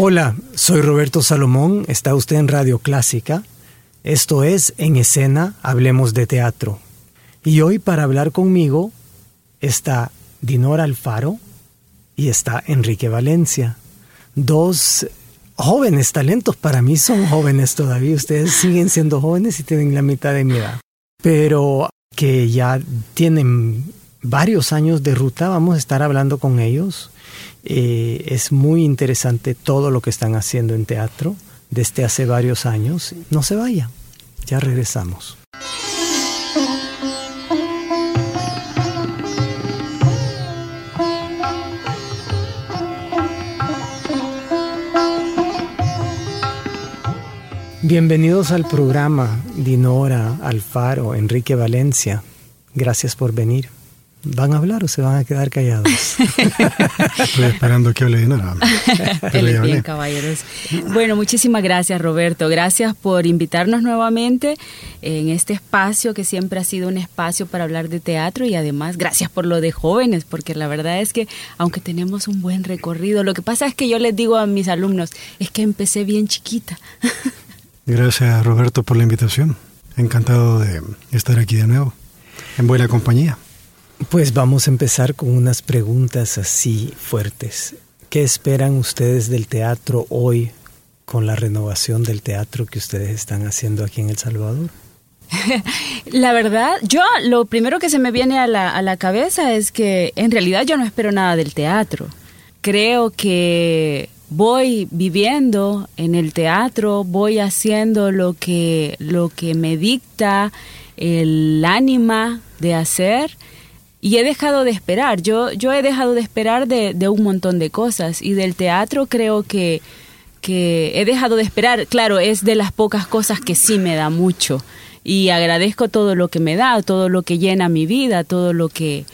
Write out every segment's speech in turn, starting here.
Hola, soy Roberto Salomón, está usted en Radio Clásica. Esto es En Escena, Hablemos de Teatro. Y hoy para hablar conmigo está Dinora Alfaro y está Enrique Valencia. Dos jóvenes talentos, para mí son jóvenes todavía, ustedes siguen siendo jóvenes y tienen la mitad de mi edad, pero que ya tienen varios años de ruta, vamos a estar hablando con ellos eh, es muy interesante todo lo que están haciendo en teatro desde hace varios años. No se vaya, ya regresamos. Bienvenidos al programa Dinora, Alfaro, Enrique Valencia. Gracias por venir. ¿Van a hablar o se van a quedar callados? Estoy esperando que hable de nada. bien, caballeros. Bueno, muchísimas gracias, Roberto. Gracias por invitarnos nuevamente en este espacio que siempre ha sido un espacio para hablar de teatro y además gracias por lo de jóvenes, porque la verdad es que aunque tenemos un buen recorrido, lo que pasa es que yo les digo a mis alumnos, es que empecé bien chiquita. Gracias, Roberto, por la invitación. Encantado de estar aquí de nuevo, en buena compañía. Pues vamos a empezar con unas preguntas así fuertes. ¿Qué esperan ustedes del teatro hoy con la renovación del teatro que ustedes están haciendo aquí en El Salvador? La verdad, yo lo primero que se me viene a la, a la cabeza es que en realidad yo no espero nada del teatro. Creo que voy viviendo en el teatro, voy haciendo lo que, lo que me dicta el ánima de hacer y he dejado de esperar. Yo, yo he dejado de esperar de, de, un montón de cosas y del teatro creo que, que he dejado de esperar. Claro, es de las pocas cosas que sí me da mucho y agradezco todo lo que me da, todo lo que llena mi vida, todo lo que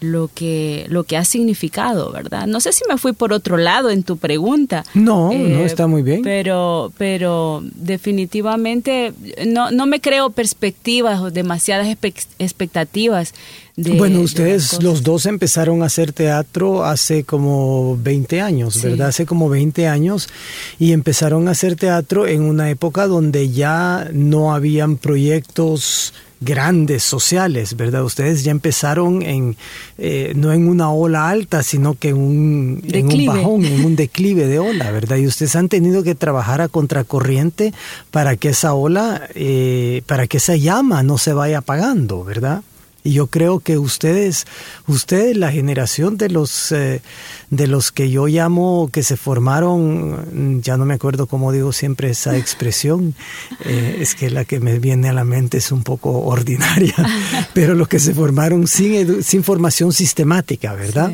lo que lo que ha significado, ¿verdad? No sé si me fui por otro lado en tu pregunta. No, no eh, está muy bien. Pero pero definitivamente no no me creo perspectivas o demasiadas expectativas bueno, ustedes los dos empezaron a hacer teatro hace como 20 años, ¿verdad? Hace como 20 años y empezaron a hacer teatro en una época donde ya no habían proyectos grandes sociales, ¿verdad? Ustedes ya empezaron en eh, no en una ola alta, sino que en un, en un bajón, en un declive de ola, ¿verdad? Y ustedes han tenido que trabajar a contracorriente para que esa ola, eh, para que esa llama no se vaya apagando, ¿verdad? Y yo creo que ustedes, ustedes, la generación de los, eh, de los que yo llamo que se formaron, ya no me acuerdo cómo digo siempre esa expresión, eh, es que la que me viene a la mente es un poco ordinaria, pero los que se formaron sin, sin formación sistemática, ¿verdad?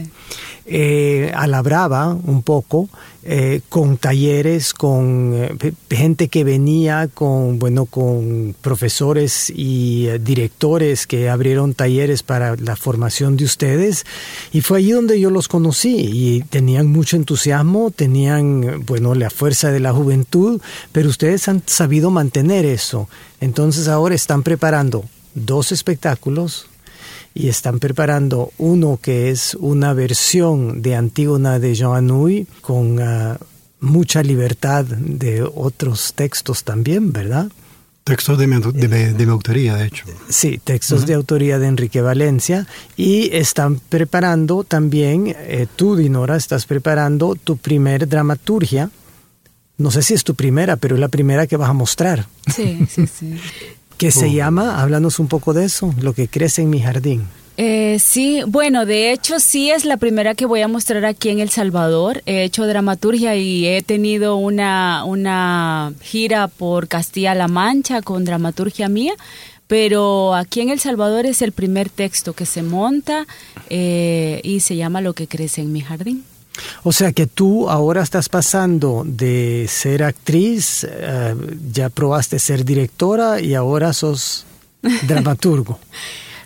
eh, a la brava un poco, eh, con talleres, con eh, gente que venía, con, bueno, con profesores y eh, directores que abrieron talleres para la formación de ustedes. Y fue allí donde yo los conocí y tenían mucho entusiasmo, tenían, bueno, la fuerza de la juventud, pero ustedes han sabido mantener eso. Entonces ahora están preparando dos espectáculos y están preparando uno que es una versión de Antígona de Jean Anouilh con uh, mucha libertad de otros textos también, ¿verdad? Textos de mi, de, de mi, autoría, de hecho. Sí, textos uh -huh. de autoría de Enrique Valencia. Y están preparando también, eh, tú, Dinora, estás preparando tu primer dramaturgia. No sé si es tu primera, pero es la primera que vas a mostrar. Sí, sí, sí que se llama, háblanos un poco de eso, lo que crece en mi jardín. Eh, sí, bueno, de hecho sí es la primera que voy a mostrar aquí en El Salvador. He hecho dramaturgia y he tenido una, una gira por Castilla-La Mancha con dramaturgia mía, pero aquí en El Salvador es el primer texto que se monta eh, y se llama Lo que crece en mi jardín. O sea que tú ahora estás pasando de ser actriz, eh, ya probaste ser directora y ahora sos dramaturgo.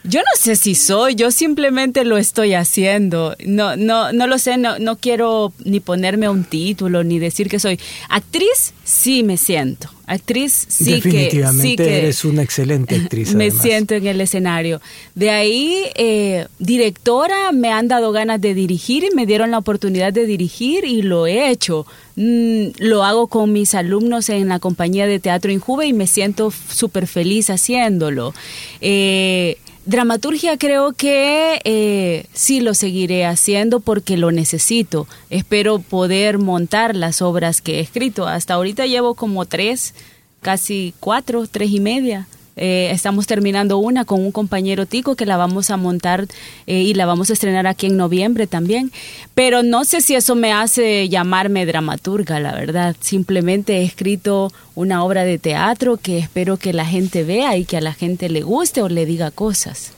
Yo no sé si soy, yo simplemente lo estoy haciendo. No, no, no lo sé, no, no quiero ni ponerme un título ni decir que soy actriz. Sí me siento. Actriz sí que sí que eres una excelente actriz. Me siento en el escenario. De ahí eh, directora me han dado ganas de dirigir y me dieron la oportunidad de dirigir y lo he hecho. Mm, lo hago con mis alumnos en la compañía de teatro Injuve y me siento súper feliz haciéndolo. Eh, Dramaturgia creo que eh, sí lo seguiré haciendo porque lo necesito. Espero poder montar las obras que he escrito. Hasta ahorita llevo como tres, casi cuatro, tres y media. Eh, estamos terminando una con un compañero Tico que la vamos a montar eh, y la vamos a estrenar aquí en noviembre también. Pero no sé si eso me hace llamarme dramaturga, la verdad. Simplemente he escrito una obra de teatro que espero que la gente vea y que a la gente le guste o le diga cosas.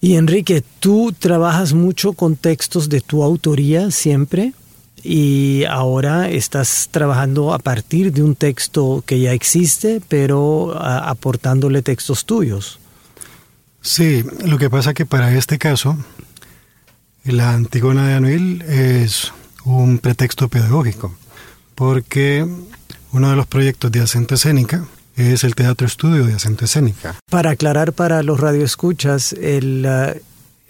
Y Enrique, tú trabajas mucho con textos de tu autoría siempre y ahora estás trabajando a partir de un texto que ya existe, pero aportándole textos tuyos. Sí, lo que pasa que para este caso, la Antigona de Anuil es un pretexto pedagógico, porque uno de los proyectos de acento escénica es el teatro estudio de acento escénica. Para aclarar para los radioescuchas, el,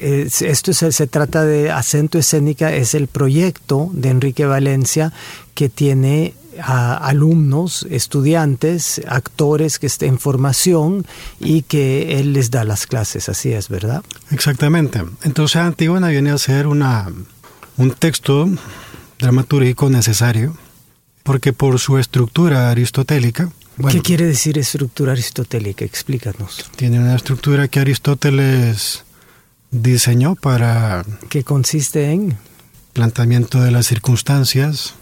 esto se, trata de Acento Escénica, es el proyecto de Enrique Valencia que tiene a alumnos, estudiantes, actores que estén en formación y que él les da las clases, así es, ¿verdad? Exactamente. Entonces Antígona viene a ser una, un texto dramatúrgico necesario porque por su estructura aristotélica, ¿Qué quiere decir estructura aristotélica? Explícanos. Tiene una estructura que Aristóteles diseñó para... ¿Qué consiste en? Planteamiento de las circunstancias,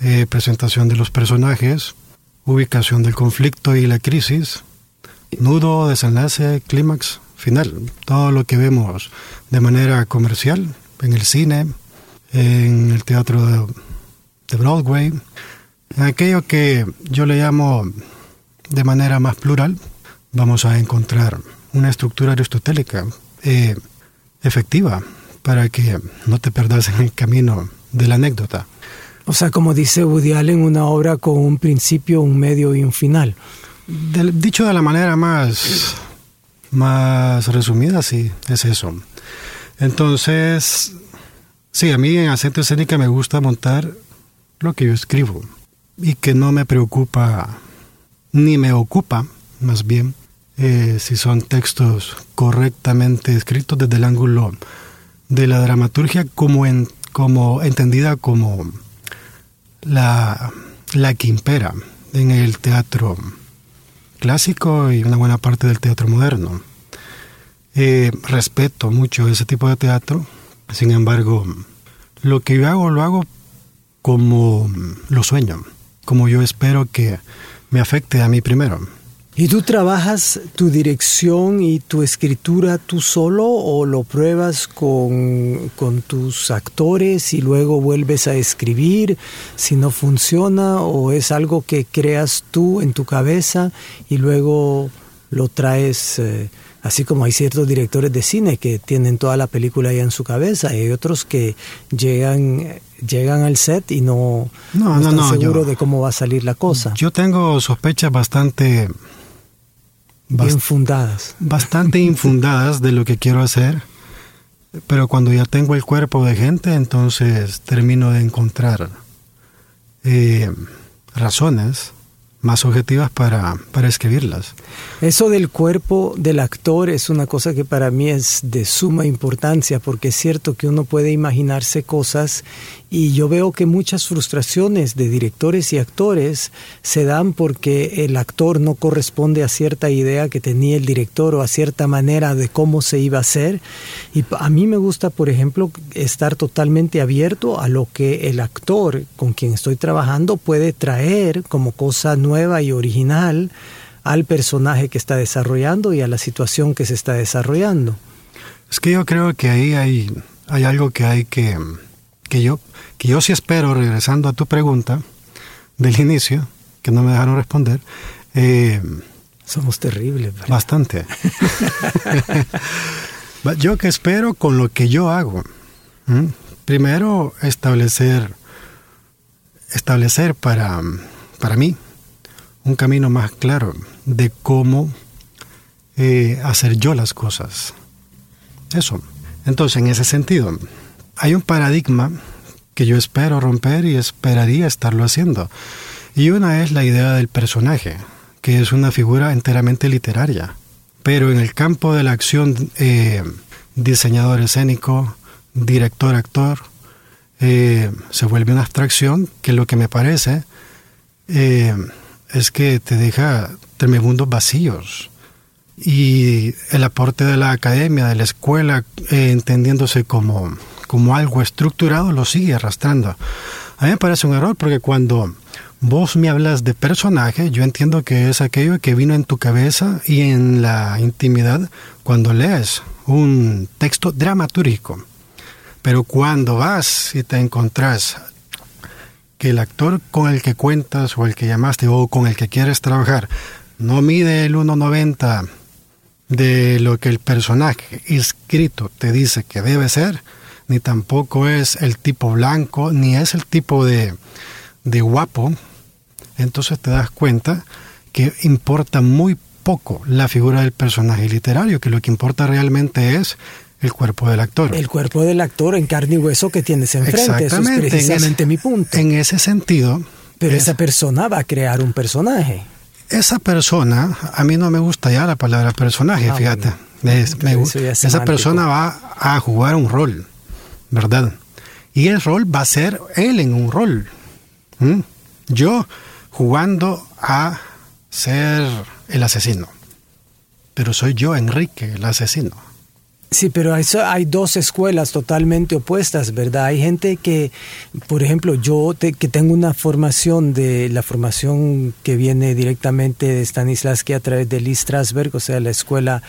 eh, presentación de los personajes, ubicación del conflicto y la crisis, nudo, desenlace, clímax, final. Todo lo que vemos de manera comercial en el cine, en el teatro de, de Broadway, en aquello que yo le llamo de manera más plural, vamos a encontrar una estructura aristotélica. Eh, efectiva para que no te perdas en el camino de la anécdota. O sea, como dice Woody Allen, una obra con un principio, un medio y un final. dicho de la manera más, más resumida, sí, es eso. Entonces, sí, a mí en acento escénica me gusta montar lo que yo escribo y que no me preocupa, ni me ocupa, más bien, eh, si son textos correctamente escritos desde el ángulo de la dramaturgia como, en, como entendida como la, la que impera en el teatro clásico y una buena parte del teatro moderno. Eh, respeto mucho ese tipo de teatro, sin embargo, lo que yo hago lo hago como lo sueño, como yo espero que me afecte a mí primero. ¿Y tú trabajas tu dirección y tu escritura tú solo o lo pruebas con, tus actores y luego vuelves a escribir si no funciona o es algo que creas tú en tu cabeza y luego lo traes, eh, así como hay ciertos directores de cine que tienen toda la película ya en su cabeza y hay otros que llegan llegan al set y no, están seguros de cómo va a salir la cosa. Yo tengo sospechas bastante Bien fundadas. Bastante infundadas de lo que quiero hacer, pero cuando ya tengo el cuerpo de gente, entonces termino de encontrar eh, razones más objetivas para, para escribirlas. Eso del cuerpo del actor es una cosa que para mí es de suma importancia porque es cierto que uno puede imaginarse cosas y yo veo que muchas frustraciones de directores y actores se dan porque el actor no corresponde a cierta idea que tenía el director o a cierta manera de cómo se iba a hacer. Y a mí me gusta, por ejemplo, estar totalmente abierto a lo que el actor con quien estoy trabajando puede traer como cosa nueva y original al personaje que está desarrollando y a la situación que se está desarrollando. Es que yo creo que ahí hay, hay algo que hay que, que yo que yo sí espero, regresando a tu pregunta del inicio, que no me dejaron responder. Eh, Somos terribles. Bastante. yo que espero con lo que yo hago. Primero, establecer, establecer para, para mí un camino más claro de cómo eh, hacer yo las cosas. Eso. Entonces, en ese sentido, hay un paradigma que yo espero romper y esperaría estarlo haciendo. Y una es la idea del personaje, que es una figura enteramente literaria. Pero en el campo de la acción, eh, diseñador escénico, director, actor, eh, se vuelve una abstracción que lo que me parece eh, es que te deja tremendos vacíos. Y el aporte de la academia, de la escuela, entendiéndose como como algo estructurado lo sigue arrastrando. A mí me parece un error porque cuando vos me hablas de personaje, yo entiendo que es aquello que vino en tu cabeza y en la intimidad cuando lees un texto dramatúrgico. Pero cuando vas y te encontrás que el actor con el que cuentas o el que llamaste o con el que quieres trabajar no mide el 1,90 de lo que el personaje escrito te dice que debe ser, ni tampoco es el tipo blanco, ni es el tipo de, de guapo, entonces te das cuenta que importa muy poco la figura del personaje literario, que lo que importa realmente es el cuerpo del actor. El cuerpo del actor en carne y hueso que tienes enfrente, eso es precisamente mi punto. En ese sentido... Pero esa persona va a crear un personaje. Esa persona, a mí no me gusta ya la palabra personaje, ah, fíjate. esa persona va a jugar un rol. ¿Verdad? Y el rol va a ser él en un rol. Yo jugando a ser el asesino. Pero soy yo, Enrique, el asesino. Sí, pero hay, hay dos escuelas totalmente opuestas, ¿verdad? Hay gente que, por ejemplo, yo que tengo una formación de la formación que viene directamente de Stanislavski a través de Lee Strasberg, o sea, la escuela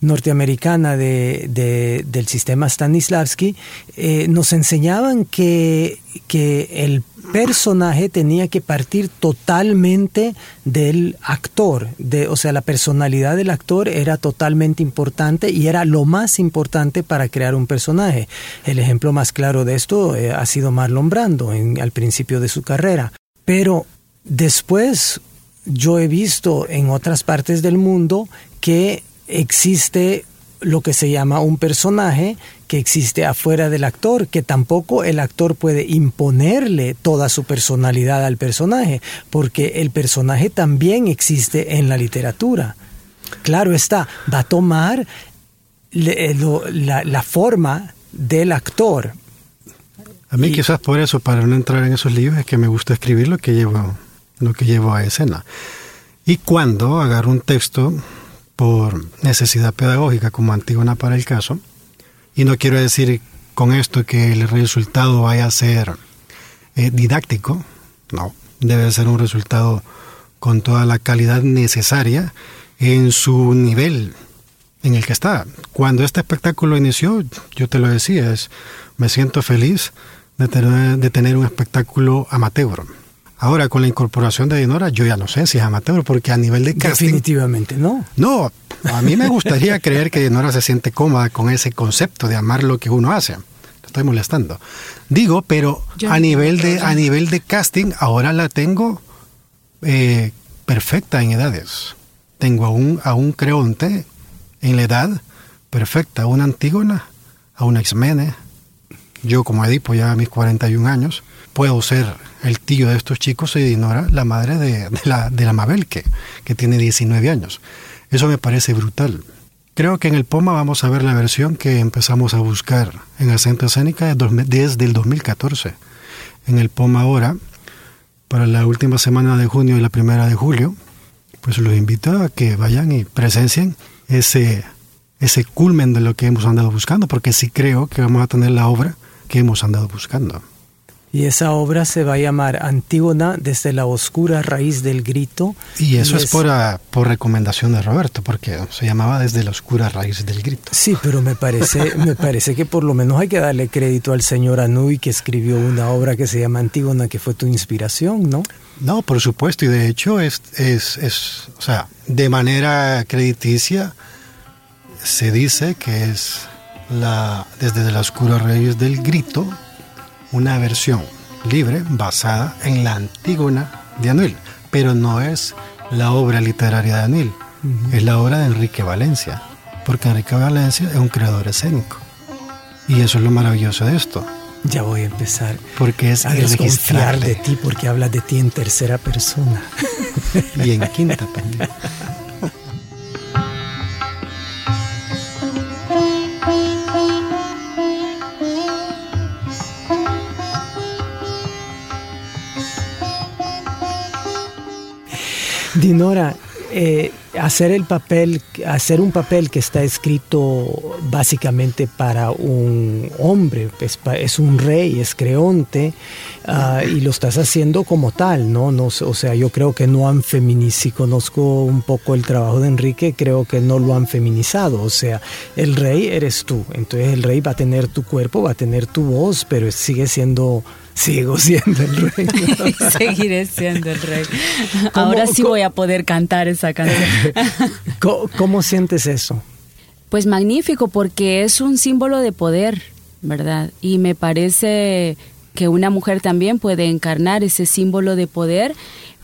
norteamericana de, del sistema Stanislavski, eh, nos enseñaban que, que el personaje tenía que partir totalmente del actor, de, o sea, la personalidad del actor era totalmente importante y era lo más importante para crear un personaje. El ejemplo más claro de esto eh, ha sido Marlon Brando al principio de su carrera. Pero después yo he visto en otras partes del mundo que existe lo que se llama un personaje que existe afuera del actor, que tampoco el actor puede imponerle toda su personalidad al personaje, porque el personaje también existe en la literatura. Claro está, va a tomar eh, la, forma del actor. A mí quizás por eso, para no entrar en esos libros, es que me gusta escribir lo que llevo, lo que llevo a escena. Y cuando agarro un texto por necesidad pedagógica como Antígona para el caso. Y no quiero decir con esto que el resultado vaya a ser eh, didáctico, no, debe ser un resultado con toda la calidad necesaria en su nivel en el que está. Cuando este espectáculo inició, yo te lo decía, es, me siento feliz de tener, de tener un espectáculo amateur Ahora, con la incorporación de Dinora, yo ya no sé si es amateur, porque a nivel de casting... Definitivamente no. No, a mí me gustaría creer que Dinora se siente cómoda con ese concepto de amar lo que uno hace. estoy molestando. Digo, pero a nivel, de, a nivel de casting, ahora la tengo eh, perfecta en edades. Tengo a un, a un creonte en la edad perfecta, a una Antígona, a una Xmene, yo como Edipo ya a mis 41 años, puedo ser el tío de estos chicos y Dinora la madre de, la, de la Mabel, que, que tiene 19 años. Eso me parece brutal. Creo que en el POMA vamos a ver la versión que empezamos a buscar en el Centro Escénica desde el 2014. En el POMA ahora, para la última semana de junio y la primera de julio, pues los invito a que vayan y presencien ese, ese culmen de lo que hemos andado buscando, porque sí creo que vamos a tener la obra que hemos andado buscando. Y esa obra se va a llamar Antígona desde la oscura raíz del grito. Y eso es, por, ah, por, recomendación de Roberto, porque se llamaba desde la oscura raíz del grito. Sí, pero me parece, me parece que por lo menos hay que darle crédito al señor Anui que escribió una obra que se llama Antígona, que fue tu inspiración, ¿no? No, por supuesto, y de hecho es, es, es o sea, de manera crediticia se dice que es la, desde la oscura raíz del grito una versión libre basada en la Antígona de Anuil, pero no es la obra literaria de Anuil, es la obra de Enrique Valencia, porque Enrique Valencia es un creador escénico. Y eso es lo maravilloso de esto. Ya voy a empezar. Porque es a desconfiar de ti porque hablas de ti en tercera persona. y en quinta también. Dinora, eh, hacer el papel, hacer un papel que está escrito básicamente para un hombre, es, un rey, es creonte, ah, y lo estás haciendo como tal, ¿no? no o sea, yo creo que no han feminizado, si conozco un poco el trabajo de Enrique, creo que no lo han feminizado, o sea, el rey eres tú, entonces el rey va a tener tu cuerpo, va a tener tu voz, pero sigue siendo Sigo siendo el rey. Seguiré siendo el rey. Ahora sí voy a poder cantar esa canción. ¿Cómo, sientes eso? Pues magnífico, porque es un símbolo de poder, ¿verdad? Y me parece que una mujer también puede encarnar ese símbolo de poder,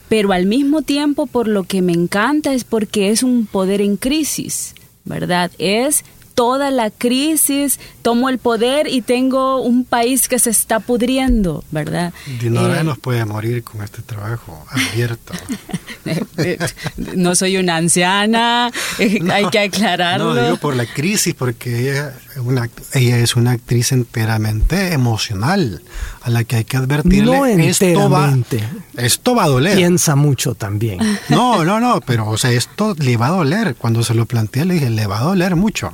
pero al mismo tiempo por lo que me encanta es porque es un poder en crisis, ¿verdad? Es toda la crisis, tomo el poder y tengo un país que se está pudriendo, ¿verdad? Dinora eh, nos puede morir con este trabajo abierto. no soy una anciana, hay que aclararlo. No, digo por la crisis, porque ella, una, ella es una actriz enteramente emocional, a la que hay que advertirle. No esto va, esto va a doler. Piensa mucho también. No, no, no, pero o sea, esto le va a doler. Cuando se lo planteé, le dije, le va a doler mucho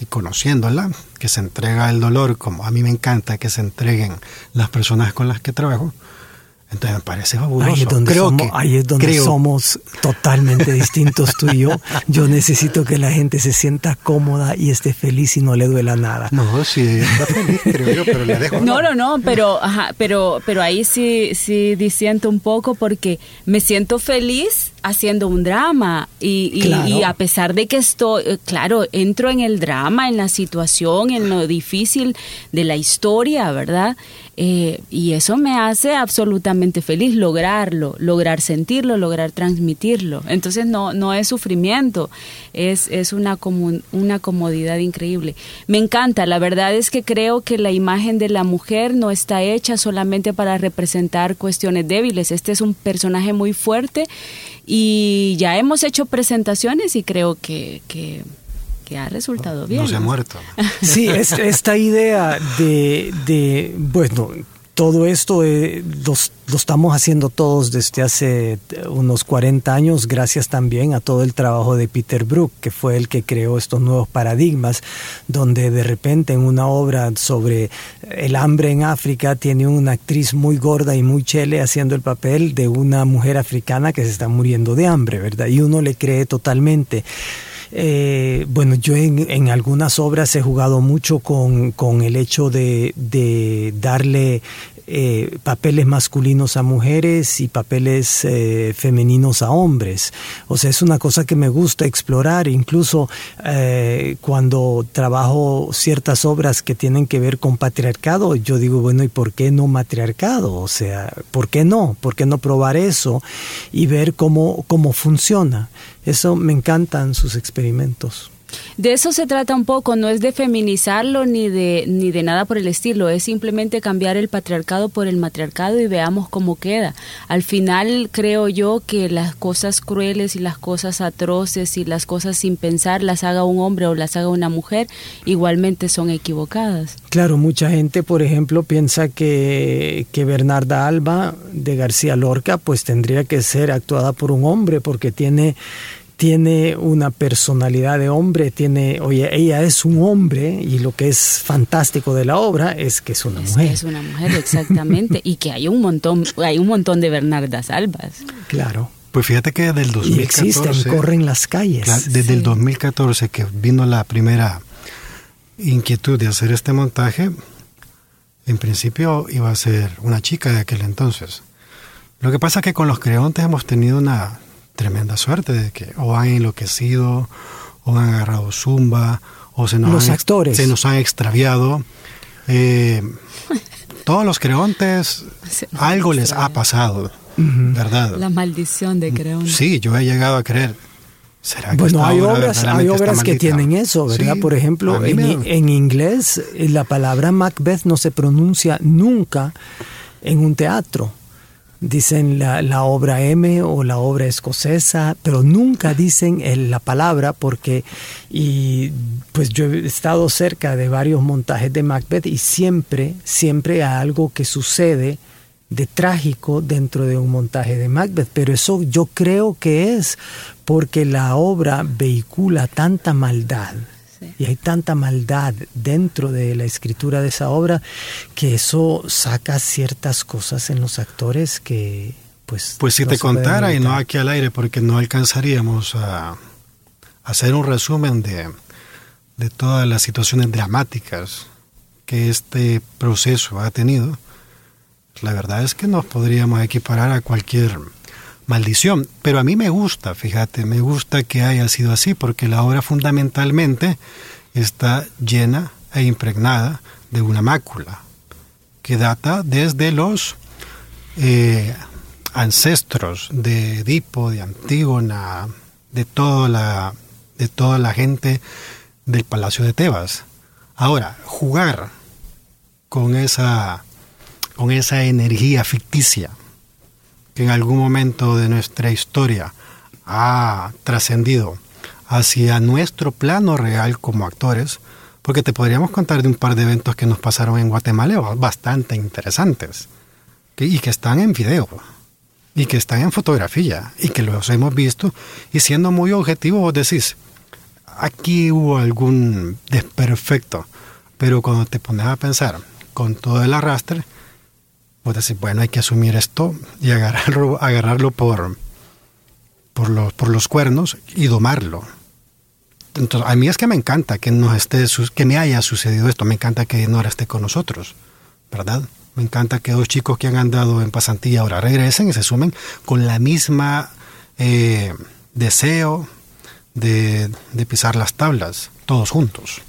y conociéndola, que se entrega el dolor, como a mí me encanta que se entreguen las personas con las que trabajo, entonces me parece fabuloso. Ahí es donde, somos, ahí es donde somos totalmente distintos tú y yo. Yo necesito que la gente se sienta cómoda y esté feliz y no le duela nada. No, sí, está feliz, creo yo, pero le dejo. No, no, no, pero, ajá, pero, pero ahí sí, sí disiento un poco porque me siento feliz haciendo un drama y, y, a pesar de que estoy, eh, claro, entro en el drama, en la situación, en lo difícil de la historia, ¿verdad? Eh, y eso me hace absolutamente feliz lograrlo, lograr sentirlo, lograr transmitirlo. Entonces no, no es sufrimiento, es, es una, una comodidad increíble. Me encanta, la verdad es que creo que la imagen de la mujer no está hecha solamente para representar cuestiones débiles. Este es un personaje muy fuerte y ya hemos hecho presentaciones y creo que, ha resultado bien. No se ha muerto. Sí, es, esta idea de, de, bueno, todo esto eh, lo, estamos haciendo todos desde hace unos 40 años, gracias también a todo el trabajo de Peter Brook, que fue el que creó estos nuevos paradigmas, donde de repente en una obra sobre el hambre en África tiene una actriz muy gorda y muy chele haciendo el papel de una mujer africana que se está muriendo de hambre, ¿verdad? Y uno le cree totalmente. Eh, bueno, yo en, algunas obras he jugado mucho con, con el hecho de, de darle eh, papeles masculinos a mujeres y papeles eh, femeninos a hombres. O sea, es una cosa que me gusta explorar, incluso eh, cuando trabajo ciertas obras que tienen que ver con patriarcado, yo digo, bueno, ¿y por qué no matriarcado? O sea, ¿por qué no? ¿Por qué no probar eso y ver cómo, cómo funciona? Eso me encantan sus experimentos. De eso se trata un poco, no es de feminizarlo ni de, ni de nada por el estilo, es simplemente cambiar el patriarcado por el matriarcado y veamos cómo queda. Al final creo yo que las cosas crueles y las cosas atroces y las cosas sin pensar las haga un hombre o las haga una mujer, igualmente son equivocadas. Claro, mucha gente, por ejemplo, piensa que, que Bernarda Alba de García Lorca pues tendría que ser actuada por un hombre porque tiene tiene una personalidad de hombre, tiene, oye, ella es un hombre y lo que es fantástico de la obra es que es una mujer. es una mujer, exactamente, y que hay un montón, hay un montón de Bernardas Albas. Claro. Pues fíjate que desde el 2014... Y existen, corren las calles. desde el 2014 que vino la primera inquietud de hacer este montaje, en principio iba a ser una chica de aquel entonces. Lo que pasa es que con los creontes hemos tenido una tremenda suerte de que o han enloquecido, o han agarrado zumba, o se nos, los han, actores. Se nos han extraviado. Eh, todos los creontes, algo les ha pasado, ¿verdad? La maldición de creonte. Sí, yo he llegado a creer. ¿Será que bueno, hay obras, hay obras que tienen eso, ¿verdad? Por ejemplo, en, en inglés la palabra Macbeth no se pronuncia nunca en un teatro dicen la, obra M o la obra escocesa, pero nunca dicen la palabra porque, y pues yo he estado cerca de varios montajes de Macbeth y siempre, siempre hay algo que sucede de trágico dentro de un montaje de Macbeth, pero eso yo creo que es porque la obra vehicula tanta maldad y hay tanta maldad dentro de la escritura de esa obra que eso saca ciertas cosas en los actores que pues... Pues si te contara y no aquí al aire porque no alcanzaríamos a, hacer un resumen de, de todas las situaciones dramáticas que este proceso ha tenido, la verdad es que nos podríamos equiparar a cualquier maldición. Pero a mí me gusta, fíjate, me gusta que haya sido así, porque la obra fundamentalmente está llena e impregnada de una mácula, que data desde los eh, ancestros de Edipo, de Antígona, de toda la, de toda la gente del Palacio de Tebas. Ahora, jugar con esa, con esa energía ficticia que en algún momento de nuestra historia ha trascendido hacia nuestro plano real como actores, porque te podríamos contar de un par de eventos que nos pasaron en Guatemala bastante interesantes, y que están en video, y que están en fotografía, y que los hemos visto, y siendo muy objetivo vos decís, aquí hubo algún desperfecto, pero cuando te pones a pensar con todo el arrastre, Vos decís, bueno, hay que asumir esto y agarrarlo, agarrarlo por, por, los, por los cuernos y domarlo. Entonces, a mí es que me encanta que, nos esté, que me haya sucedido esto, me encanta que Nora esté con nosotros, ¿verdad? Me encanta que dos chicos que han andado en pasantía ahora regresen y se sumen con la misma eh, deseo de, de pisar las tablas, todos juntos.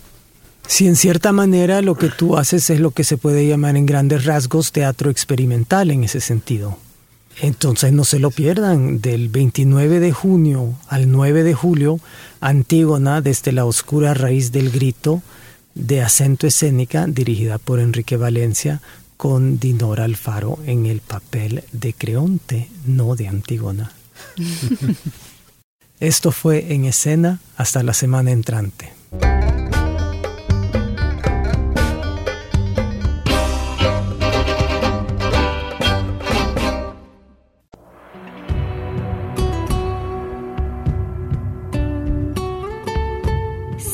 Si en cierta manera lo que tú haces es lo que se puede llamar en grandes rasgos teatro experimental en ese sentido. Entonces no se lo pierdan, del 29 de junio al 9 de julio, Antígona desde la oscura raíz del grito, de acento escénica, dirigida por Enrique Valencia, con Dinora Alfaro en el papel de Creonte, no de Antígona. Esto fue en escena hasta la semana entrante.